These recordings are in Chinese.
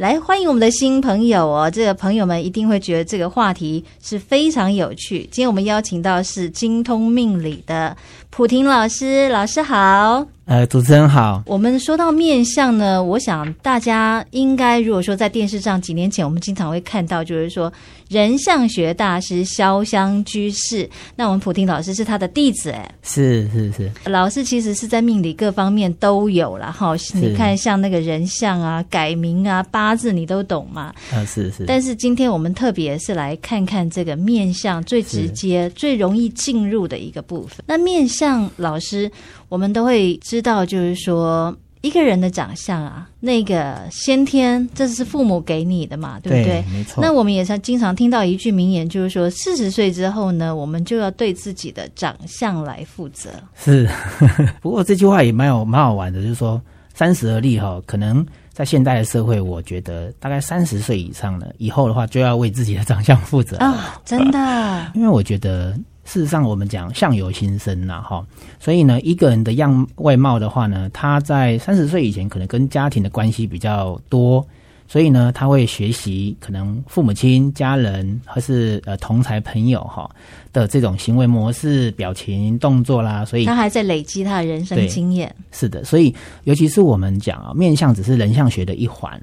来欢迎我们的新朋友哦！这个朋友们一定会觉得这个话题是非常有趣。今天我们邀请到是精通命理的普婷老师，老师好。呃，主持人好。我们说到面相呢，我想大家应该如果说在电视上几年前，我们经常会看到，就是说人相学大师潇湘居士。那我们卜亭老师是他的弟子，哎，是是是。老师其实是在命理各方面都有了哈。你看，像那个人相啊、改名啊、八字，你都懂吗？啊，是是。但是今天我们特别是来看看这个面相最直接、最容易进入的一个部分。那面相老师。我们都会知道，就是说一个人的长相啊，那个先天这是父母给你的嘛，对不对？对，没错。那我们也常经常听到一句名言，就是说四十岁之后呢，我们就要对自己的长相来负责。是，不过这句话也蛮有蛮好玩的，就是说三十而立哈，可能在现代的社会，我觉得大概三十岁以上了，以后的话就要为自己的长相负责啊、哦，真的，因为我觉得。事实上，我们讲相由心生呐，哈，所以呢，一个人的样外貌的话呢，他在三十岁以前可能跟家庭的关系比较多，所以呢，他会学习可能父母亲、家人或是呃同才朋友哈的这种行为模式、表情、动作啦，所以他还在累积他的人生经验。是的，所以尤其是我们讲啊，面相只是人相学的一环，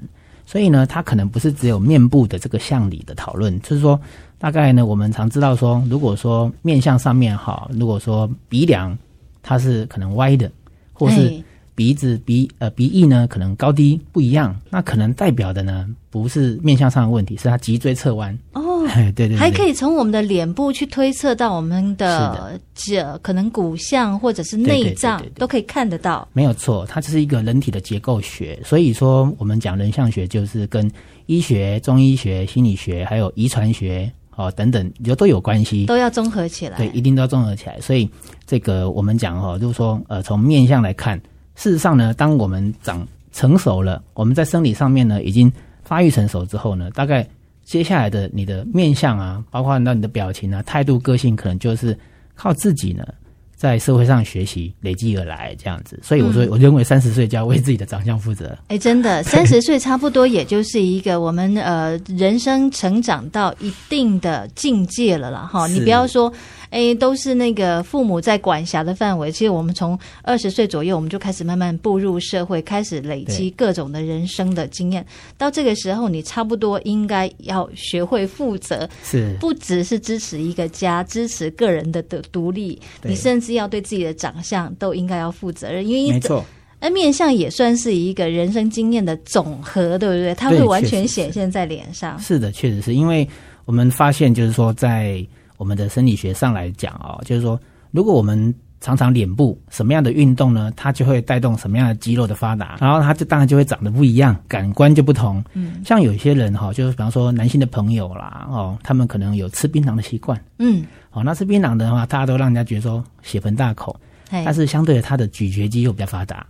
所以呢，它可能不是只有面部的这个向里的讨论，就是说。大概呢，我们常知道说，如果说面相上面哈，如果说鼻梁它是可能歪的，或是鼻子鼻呃鼻翼呢可能高低不一样，那可能代表的呢不是面相上的问题，是它脊椎侧弯哦。对对对，还可以从我们的脸部去推测到我们的这可能骨相或者是内脏都可以看得到。没有错，它就是一个人体的结构学。所以说，我们讲人像学就是跟医学、中医学、心理学还有遗传学。哦，等等，就都有关系，都要综合起来。对，一定都要综合起来。所以这个我们讲哦，就是说，呃，从面相来看，事实上呢，当我们长成熟了，我们在生理上面呢已经发育成熟之后呢，大概接下来的你的面相啊，包括那你的表情啊、态度、个性，可能就是靠自己呢。在社会上学习累积而来这样子，所以我说，我认为三十岁就要为自己的长相负责。哎、嗯，真的，三十岁差不多也就是一个我们呃人生成长到一定的境界了啦。哈。你不要说。哎，都是那个父母在管辖的范围。其实我们从二十岁左右，我们就开始慢慢步入社会，开始累积各种的人生的经验。到这个时候，你差不多应该要学会负责，是不只是支持一个家，支持个人的的独立，你甚至要对自己的长相都应该要负责任。因为没错，而面相也算是一个人生经验的总和，对不对？它会完全显现在脸上。是的，确实是因为我们发现，就是说在。我们的生理学上来讲哦，就是说，如果我们常常脸部什么样的运动呢，它就会带动什么样的肌肉的发达，然后它就当然就会长得不一样，感官就不同。嗯，像有些人哈，就是比方说男性的朋友啦，哦，他们可能有吃槟榔的习惯。嗯，哦，那吃槟榔的话，大家都让人家觉得说血盆大口，但是相对的，他的咀嚼肌又比较发达。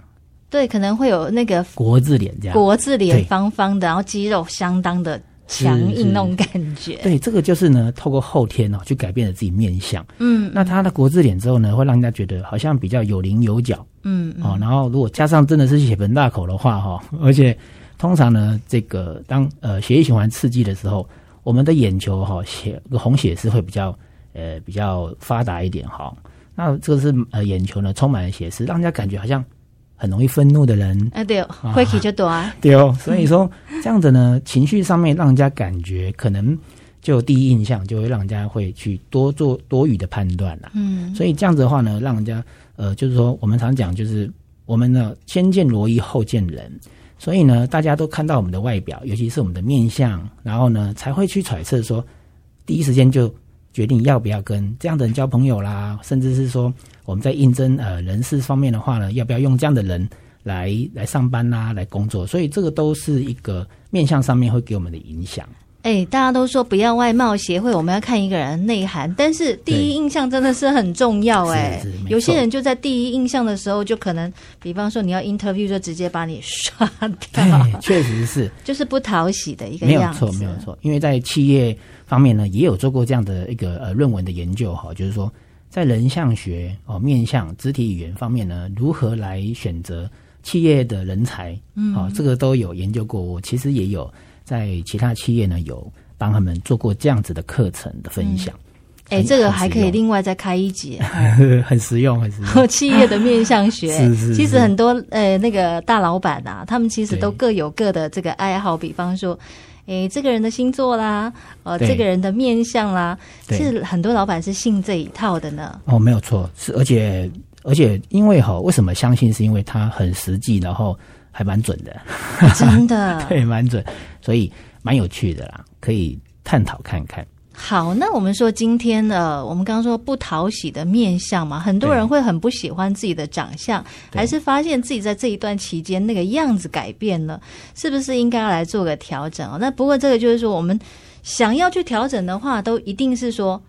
对，可能会有那个国字脸这样，国字脸方方的，然后肌肉相当的。强硬那种感觉，对，这个就是呢，透过后天哦，去改变了自己面相。嗯，那他的国字脸之后呢，会让人家觉得好像比较有棱有角。嗯，哦，然后如果加上真的是血盆大口的话，哈，而且通常呢，这个当呃血液循环刺激的时候，我们的眼球哈血红血丝会比较呃比较发达一点哈。那这个是呃眼球呢充满了血丝，让人家感觉好像。很容易愤怒的人啊，对，火气就多啊，对哦。所以说 这样子呢，情绪上面让人家感觉可能就第一印象就会让人家会去多做多余的判断了。嗯，所以这样子的话呢，让人家呃，就是说我们常讲就是我们呢先见罗衣后见人，所以呢大家都看到我们的外表，尤其是我们的面相，然后呢才会去揣测说第一时间就决定要不要跟这样的人交朋友啦，甚至是说。我们在应征呃人事方面的话呢，要不要用这样的人来来上班呐、啊，来工作？所以这个都是一个面相上面会给我们的影响。哎，大家都说不要外貌协会，我们要看一个人内涵。但是第一印象真的是很重要哎。有些人就在第一印象的时候，就可能，比方说你要 interview，就直接把你刷掉。确实是，就是不讨喜的一个样子。没有错，没有错。因为在企业方面呢，也有做过这样的一个呃论文的研究哈，就是说。在人像学哦，面相、肢体语言方面呢，如何来选择企业的人才，嗯，好，这个都有研究过。我其实也有在其他企业呢，有帮他们做过这样子的课程的分享。哎、嗯，这个还可以另外再开一节，很实用，很实用。企业的面相学，是是是，其实很多呃那个大老板啊，他们其实都各有各的这个爱好，比方说。哎，这个人的星座啦，呃，这个人的面相啦，是很多老板是信这一套的呢。哦，没有错，是而且而且因为哈，为什么相信？是因为他很实际，然后还蛮准的，真的，对，蛮准，所以蛮有趣的啦，可以探讨看看。好，那我们说今天的，我们刚刚说不讨喜的面相嘛，很多人会很不喜欢自己的长相，还是发现自己在这一段期间那个样子改变了，是不是应该要来做个调整？那不过这个就是说，我们想要去调整的话，都一定是说，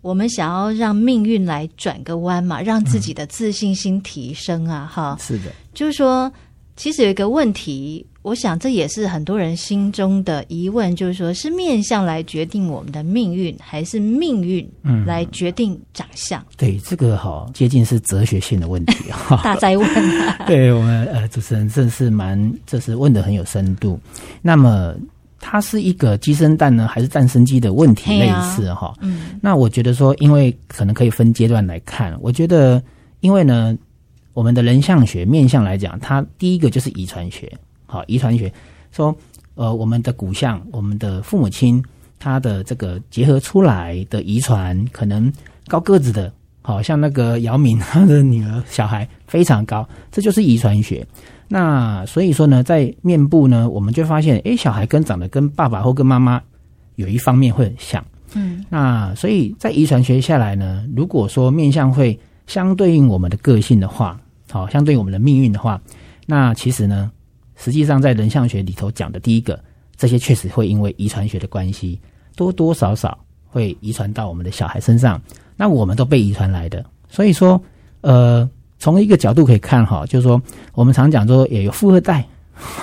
我们想要让命运来转个弯嘛，让自己的自信心提升啊，哈、嗯，是的，就是说，其实有一个问题。我想这也是很多人心中的疑问，就是说，是面相来决定我们的命运，还是命运来决定长相？嗯、对，这个好接近是哲学性的问题哈，大灾问、啊。对我们呃主持人真是蛮，这是问的很有深度。那么它是一个鸡生蛋呢，还是蛋生鸡的问题类似哈、啊？嗯，那我觉得说，因为可能可以分阶段来看。我觉得，因为呢，我们的人相学面相来讲，它第一个就是遗传学。好，遗传学说，呃，我们的骨相，我们的父母亲，他的这个结合出来的遗传，可能高个子的，好像那个姚明他的女儿小孩非常高，这就是遗传学。那所以说呢，在面部呢，我们就发现，诶，小孩跟长得跟爸爸或跟妈妈有一方面会很像，嗯，那所以在遗传学下来呢，如果说面相会相对应我们的个性的话，好，相对应我们的命运的话，那其实呢。实际上，在人像学里头讲的第一个，这些确实会因为遗传学的关系，多多少少会遗传到我们的小孩身上。那我们都被遗传来的，所以说，呃，从一个角度可以看哈，就是说，我们常讲说也有富二代，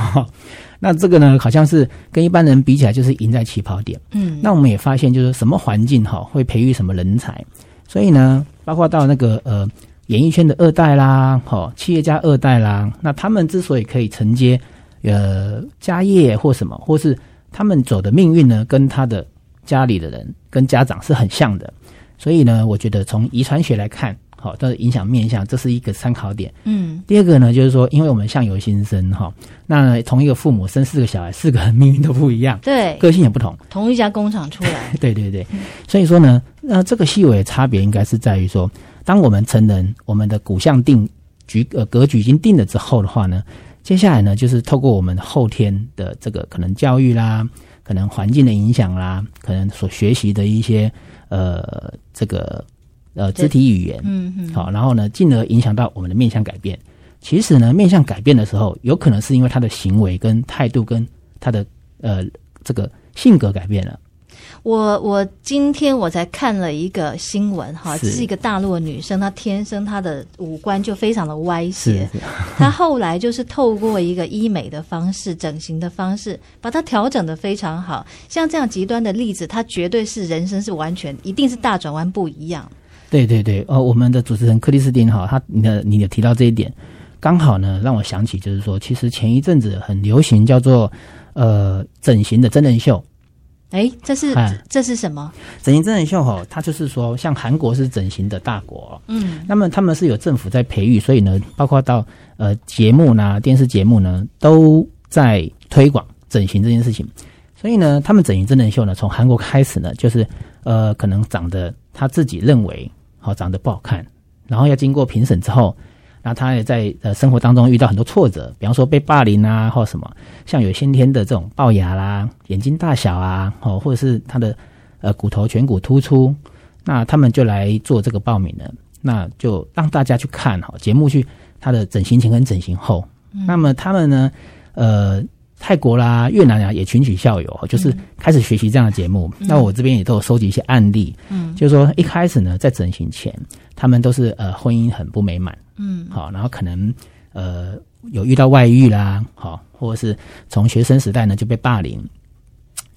那这个呢，好像是跟一般人比起来，就是赢在起跑点。嗯，那我们也发现，就是什么环境哈，会培育什么人才。所以呢，包括到那个呃。演艺圈的二代啦，好，企业家二代啦，那他们之所以可以承接呃家业或什么，或是他们走的命运呢，跟他的家里的人跟家长是很像的，所以呢，我觉得从遗传学来看，好，但是影响面相，这是一个参考点。嗯，第二个呢，就是说，因为我们相由心生哈，那同一个父母生四个小孩，四个人命运都不一样，对，个性也不同，同一家工厂出来，对对对，所以说呢，那这个细微的差别应该是在于说。当我们成人，我们的骨相定局呃格局已经定了之后的话呢，接下来呢就是透过我们后天的这个可能教育啦，可能环境的影响啦，可能所学习的一些呃这个呃肢体语言，嗯嗯，好，然后呢进而影响到我们的面相改变。其实呢面相改变的时候，有可能是因为他的行为跟态度跟他的呃这个性格改变了。我我今天我才看了一个新闻哈，是，一个大陆的女生，她天生她的五官就非常的歪斜，她后来就是透过一个医美的方式、整形的方式，把她调整的非常好。像这样极端的例子，她绝对是人生是完全一定是大转弯不一样。对对对，哦，我们的主持人克里斯汀哈，他你的你有提到这一点，刚好呢让我想起就是说，其实前一阵子很流行叫做呃整形的真人秀。哎，这是这是什么？整形真人秀哈，它就是说，像韩国是整形的大国，嗯，那么他们是有政府在培育，所以呢，包括到呃节目呢、电视节目呢，都在推广整形这件事情。所以呢，他们整形真人秀呢，从韩国开始呢，就是呃，可能长得他自己认为好长得不好看，然后要经过评审之后。那他也在呃生活当中遇到很多挫折，比方说被霸凌啊，或什么，像有先天的这种龅牙啦、眼睛大小啊，哦，或者是他的呃骨头颧骨突出，那他们就来做这个报名了，那就让大家去看哈节目去他的整形前跟整形后，嗯、那么他们呢，呃。泰国啦、越南啊，也群起效尤，就是开始学习这样的节目。嗯、那我这边也都有收集一些案例，嗯，就是说一开始呢，在整形前，他们都是呃婚姻很不美满，嗯，好，然后可能呃有遇到外遇啦，好，或者是从学生时代呢就被霸凌。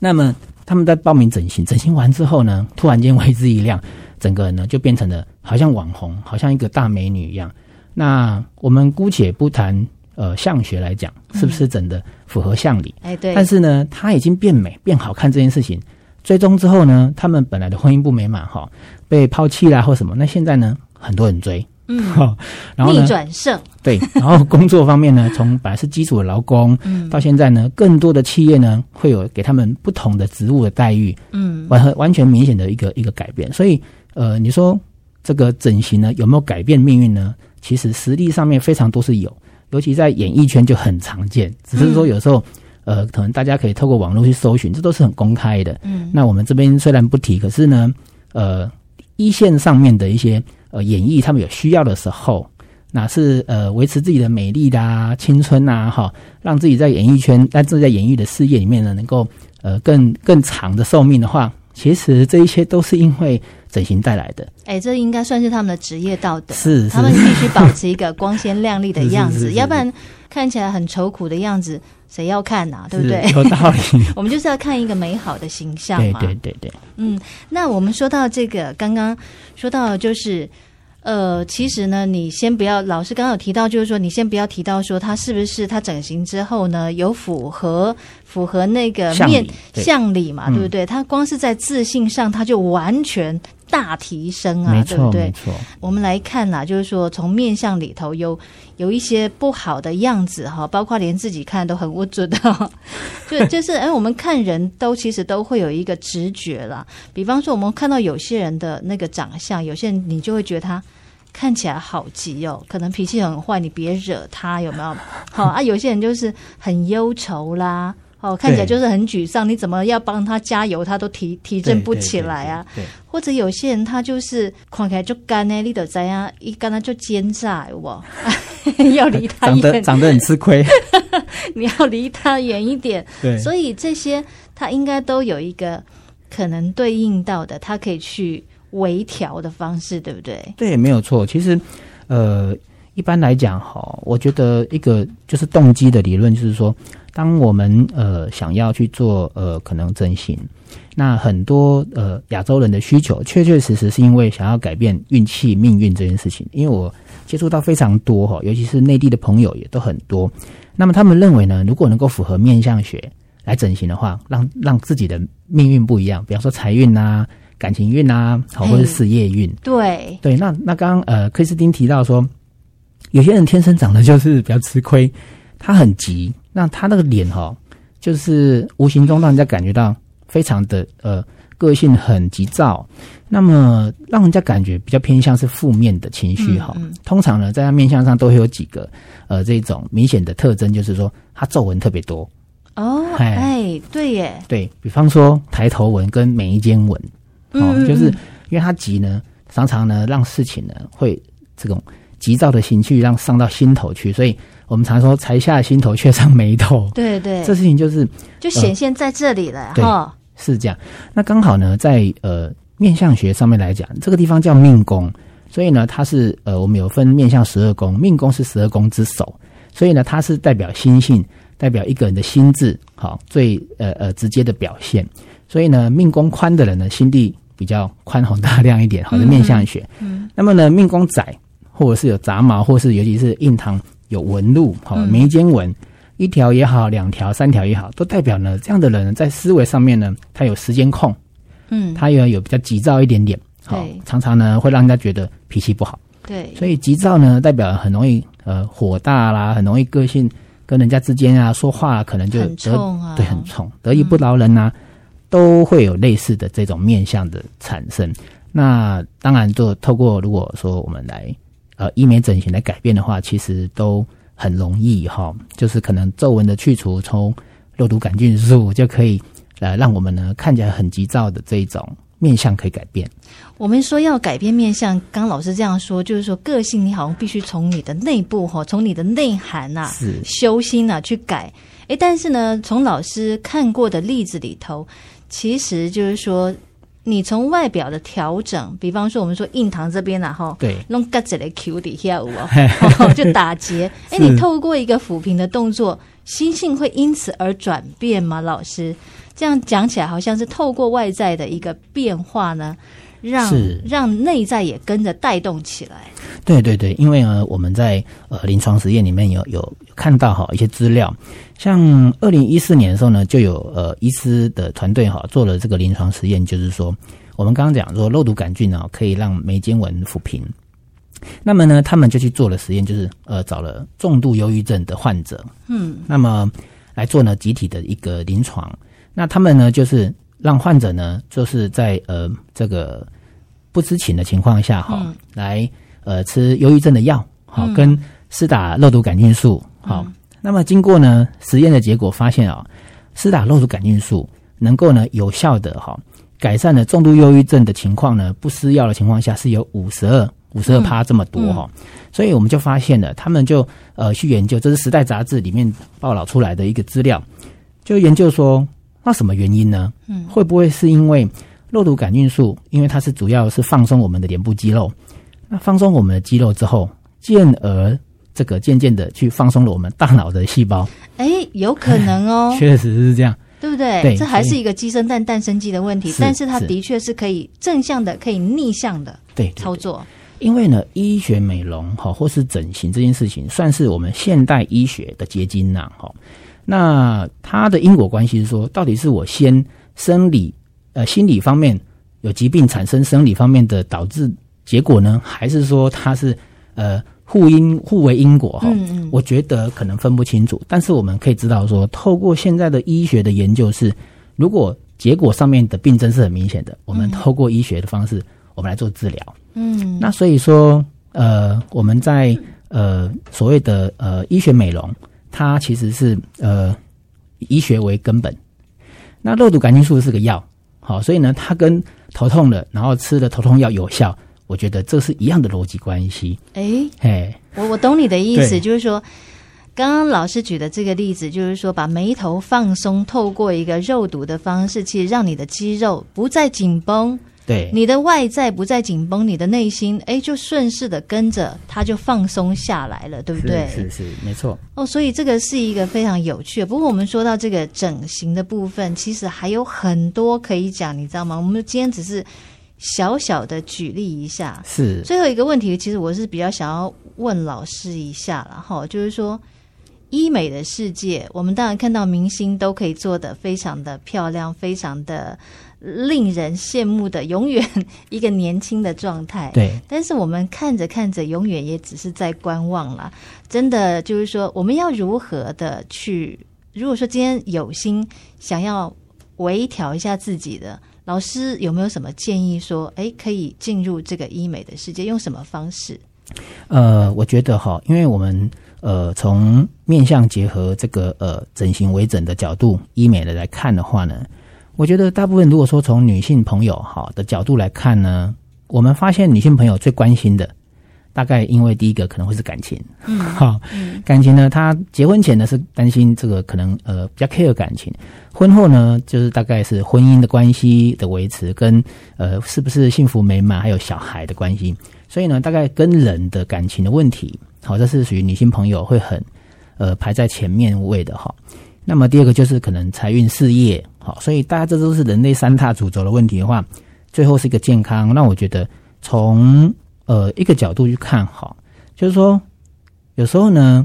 那么他们在报名整形，整形完之后呢，突然间为之一亮，整个人呢就变成了好像网红，好像一个大美女一样。那我们姑且不谈。呃相学来讲，是不是真的符合相理？哎，对。但是呢，他已经变美变好看这件事情，追踪之后呢，他们本来的婚姻不美满哈，被抛弃啦或什么，那现在呢，很多人追。嗯，然后逆转胜对，然后工作方面呢，从本来是基础的劳工，嗯，到现在呢，更多的企业呢会有给他们不同的职务的待遇，嗯，完完全明显的一个一个改变。所以，呃，你说这个整形呢有没有改变命运呢？其实实力上面非常多是有，尤其在演艺圈就很常见。只是说有时候，嗯、呃，可能大家可以透过网络去搜寻，这都是很公开的。嗯，那我们这边虽然不提，可是呢，呃，一线上面的一些。呃，演艺他们有需要的时候，那是呃维持自己的美丽的啊、青春啊，哈，让自己在演艺圈，但自己在演艺的事业里面呢，能够呃更更长的寿命的话，其实这一些都是因为整形带来的。哎、欸，这应该算是他们的职业道德，是，是他们必须保持一个光鲜亮丽的 样子，要不然看起来很愁苦的样子。谁要看呐、啊？对不对？有道理。我们就是要看一个美好的形象嘛。对对对对。嗯，那我们说到这个，刚刚说到就是，呃，其实呢，你先不要，老师刚刚有提到，就是说，你先不要提到说他是不是他整形之后呢，有符合符合那个面相里嘛，对不对？他光是在自信上，他就完全。大提升啊，对不对？我们来看呐，就是说从面相里头有有一些不好的样子哈，包括连自己看都很不准的，就就是哎，我们看人都其实都会有一个直觉啦。比方说，我们看到有些人的那个长相，有些人你就会觉得他看起来好急哦，可能脾气很坏，你别惹他，有没有？好啊，有些人就是很忧愁啦。哦，看起来就是很沮丧，你怎么要帮他加油，他都提提振不起来啊。对，对，对，对，或者有些人他就是看起来就干呢，你得怎样？一干他就奸诈，我，要离他远，长得长得很吃亏，你要离他远一点。对，所以这些他应该都有一个可能对应到的，他可以去微调的方式，对不对？对，没有错。其实，呃，一般来讲，哈，我觉得一个就是动机的理论，就是说。当我们呃想要去做呃可能整形，那很多呃亚洲人的需求确确实实是因为想要改变运气命运这件事情。因为我接触到非常多哈，尤其是内地的朋友也都很多。那么他们认为呢，如果能够符合面相学来整形的话，让让自己的命运不一样，比方说财运啊、感情运啊，好或者是事业运。对对，那那刚刚呃克里斯汀提到说，有些人天生长得就是比较吃亏，他很急。那他那个脸哈，就是无形中让人家感觉到非常的呃个性很急躁，那么让人家感觉比较偏向是负面的情绪哈。嗯嗯、通常呢，在他面相上都会有几个呃这种明显的特征，就是说他皱纹特别多哦。哎，对耶，对，比方说抬头纹跟眉间纹，哦，嗯、就是因为他急呢，常常呢让事情呢会这种急躁的情绪让上到心头去，所以。我们常说“才下心头，却上眉头”，对对，这事情就是就显现在这里了哈。是这样。那刚好呢，在呃面相学上面来讲，这个地方叫命宫，所以呢，它是呃我们有分面相十二宫，命宫是十二宫之首，所以呢，它是代表心性，代表一个人的心智，好最呃呃直接的表现。所以呢，命宫宽的人呢，心地比较宽宏大量一点，好的面相学。嗯。那么呢，命宫窄，或者是有杂毛，或是尤其是印堂。有纹路，好眉间纹，一条也好，两条、三条也好，都代表呢，这样的人在思维上面呢，他有时间控，嗯，他也有比较急躁一点点，好，常常呢会让人家觉得脾气不好，对，所以急躁呢代表很容易呃火大啦，很容易个性跟人家之间啊说话可能就得很冲啊，对，很冲，得意不饶人呐、啊，嗯、都会有类似的这种面相的产生。那当然，就透过如果说我们来。呃，医美整形来改变的话，其实都很容易哈，就是可能皱纹的去除，从肉毒杆菌素就可以呃，让我们呢看起来很急躁的这一种面相可以改变。我们说要改变面相，刚老师这样说，就是说个性你好像必须从你的内部哈，从你的内涵呐、啊，是修心呐、啊、去改。诶，但是呢，从老师看过的例子里头，其实就是说。你从外表的调整，比方说我们说印堂这边然后对，弄嘎子的 Q 底下哦，就打结。哎，你透过一个抚平的动作，心性会因此而转变吗？老师这样讲起来，好像是透过外在的一个变化呢，让是。让内在也跟着带动起来。对对对，因为呢，我们在呃临床实验里面有有，有看到哈一些资料，像二零一四年的时候呢，就有呃医师的团队哈做了这个临床实验，就是说我们刚刚讲说肉毒杆菌呢可以让眉间纹抚平，那么呢，他们就去做了实验，就是呃找了重度忧郁症的患者，嗯，那么来做呢集体的一个临床，那他们呢就是让患者呢就是在呃这个不知情的情况下哈、嗯、来。呃，吃忧郁症的药，好、嗯，跟施打肉毒杆菌素，好、嗯。那么经过呢实验的结果发现啊，施打肉毒杆菌素能够呢有效的哈改善了重度忧郁症的情况呢，不施药的情况下是有五十二五十二趴这么多哈、嗯嗯。所以我们就发现了，他们就呃去研究，这是《时代》杂志里面报道出来的一个资料，就研究说，那什么原因呢？嗯，会不会是因为肉毒杆菌素，因为它是主要是放松我们的脸部肌肉。那放松我们的肌肉之后，进而这个渐渐的去放松了我们大脑的细胞。哎，有可能哦，确实是这样，对不对？对，这还是一个鸡生蛋，蛋生鸡的问题。但是它的确是可以正向的，可以逆向的对操作。因为呢，医学美容哈，或是整形这件事情，算是我们现代医学的结晶呐。哈，那它的因果关系是说，到底是我先生理呃心理方面有疾病产生生理方面的导致。结果呢？还是说它是呃互因互为因果哈？嗯嗯，我觉得可能分不清楚。但是我们可以知道说，透过现在的医学的研究是，如果结果上面的病症是很明显的，我们透过医学的方式，我们来做治疗。嗯，那所以说呃，我们在呃所谓的呃医学美容，它其实是呃医学为根本。那肉毒杆菌素是个药，好，所以呢，它跟头痛了，然后吃了头痛药有效。我觉得这是一样的逻辑关系。哎，嘿，我我懂你的意思，就是说，刚刚老师举的这个例子，就是说，把眉头放松，透过一个肉毒的方式，其实让你的肌肉不再紧绷，对，你的外在不再紧绷，你的内心，哎，就顺势的跟着它就放松下来了，对不对？是是，是，没错。哦，所以这个是一个非常有趣的。不过我们说到这个整形的部分，其实还有很多可以讲，你知道吗？我们今天只是。小小的举例一下，是最后一个问题。其实我是比较想要问老师一下了哈，就是说医美的世界，我们当然看到明星都可以做的非常的漂亮，非常的令人羡慕的，永远一个年轻的状态。对，但是我们看着看着，永远也只是在观望了。真的就是说，我们要如何的去？如果说今天有心想要微调一下自己的。老师有没有什么建议说，哎，可以进入这个医美的世界，用什么方式？呃，我觉得哈，因为我们呃从面向结合这个呃整形微整的角度，医美的来看的话呢，我觉得大部分如果说从女性朋友哈的角度来看呢，我们发现女性朋友最关心的。大概因为第一个可能会是感情，嗯，好，感情呢，她结婚前呢是担心这个可能呃比较 care 感情，婚后呢就是大概是婚姻的关系的维持跟呃是不是幸福美满还有小孩的关系，所以呢大概跟人的感情的问题，好，这是属于女性朋友会很呃排在前面位的哈。那么第二个就是可能财运事业，好，所以大家这都是人类三大主轴的问题的话，最后是一个健康。那我觉得从呃，一个角度去看，好，就是说，有时候呢，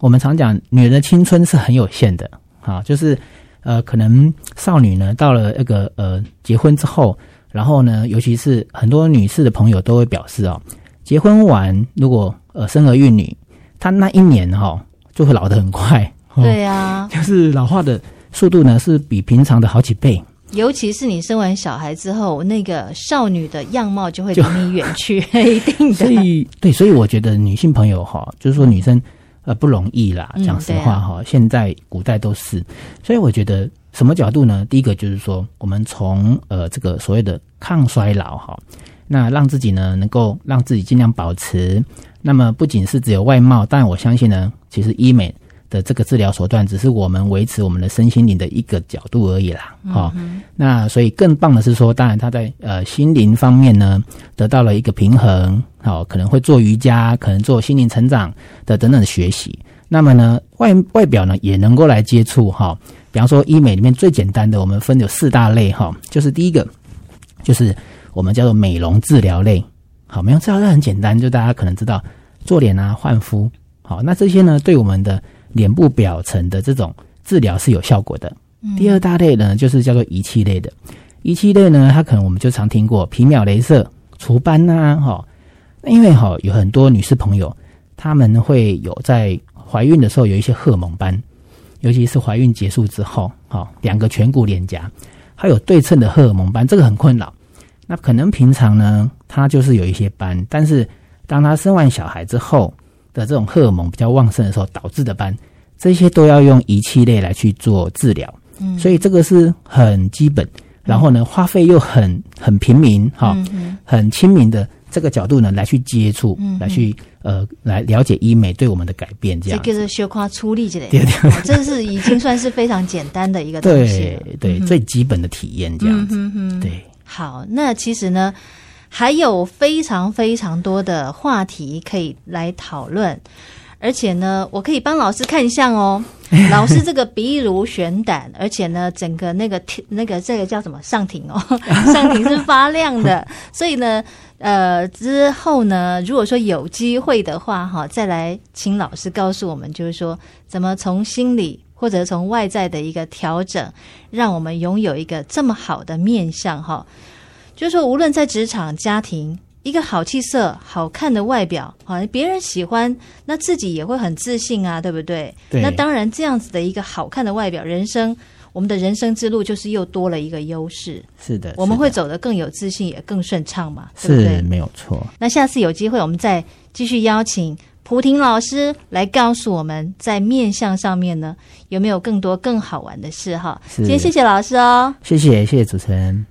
我们常讲，女人的青春是很有限的，啊，就是，呃，可能少女呢，到了那个呃结婚之后，然后呢，尤其是很多女士的朋友都会表示哦，结婚完如果呃生儿育女，她那一年哈、哦、就会老得很快，对呀、啊，就是老化的速度呢是比平常的好几倍。尤其是你生完小孩之后，那个少女的样貌就会离你远去，一定的。所以，对，所以我觉得女性朋友哈，就是说女生呃不容易啦。讲实话哈、嗯啊，现在古代都是。所以我觉得什么角度呢？第一个就是说，我们从呃这个所谓的抗衰老哈，那让自己呢能够让自己尽量保持。那么不仅是只有外貌，但我相信呢，其实医美。的这个治疗手段只是我们维持我们的身心灵的一个角度而已啦，好、嗯哦，那所以更棒的是说，当然他在呃心灵方面呢得到了一个平衡，好、哦，可能会做瑜伽，可能做心灵成长的等等的学习。那么呢外外表呢也能够来接触哈、哦，比方说医美里面最简单的，我们分有四大类哈、哦，就是第一个就是。我们叫做美容治疗类。好，美容治疗类很简单，就大家可能知道做脸啊、焕肤。好，那这些呢，对我们的脸部表层的这种治疗是有效果的。嗯、第二大类呢，就是叫做仪器类的。仪器类呢，它可能我们就常听过皮秒镭射、除斑呐、啊，哈。因为哈有很多女士朋友，她们会有在怀孕的时候有一些荷尔蒙斑，尤其是怀孕结束之后，哈，两个颧骨脸颊还有对称的荷尔蒙斑，这个很困扰。那可能平常呢，她就是有一些斑，但是当她生完小孩之后的这种荷尔蒙比较旺盛的时候导致的斑，这些都要用仪器类来去做治疗。嗯，所以这个是很基本，然后呢，花费又很很平民，哈，很亲民的。这个角度呢，来去接触，嗯、来去呃，来了解医美对我们的改变，这样。这个是小夸出力之类这是已经算是非常简单的一个东西，对对，嗯、最基本的体验这样子。对，好，那其实呢，还有非常非常多的话题可以来讨论。而且呢，我可以帮老师看相哦。老师这个鼻如悬胆，而且呢，整个那个那个这个叫什么上庭哦，上庭是发亮的。所以呢，呃，之后呢，如果说有机会的话，哈，再来请老师告诉我们，就是说怎么从心理或者从外在的一个调整，让我们拥有一个这么好的面相哈。就是说，无论在职场、家庭。一个好气色、好看的外表，好，别人喜欢，那自己也会很自信啊，对不对？对。那当然，这样子的一个好看的外表，人生，我们的人生之路就是又多了一个优势。是的，我们会走得更有自信，也更顺畅嘛，对不对？是，没有错。那下次有机会，我们再继续邀请蒲婷老师来告诉我们，在面相上面呢，有没有更多更好玩的事哈？今天谢谢老师哦，谢谢谢谢主持人。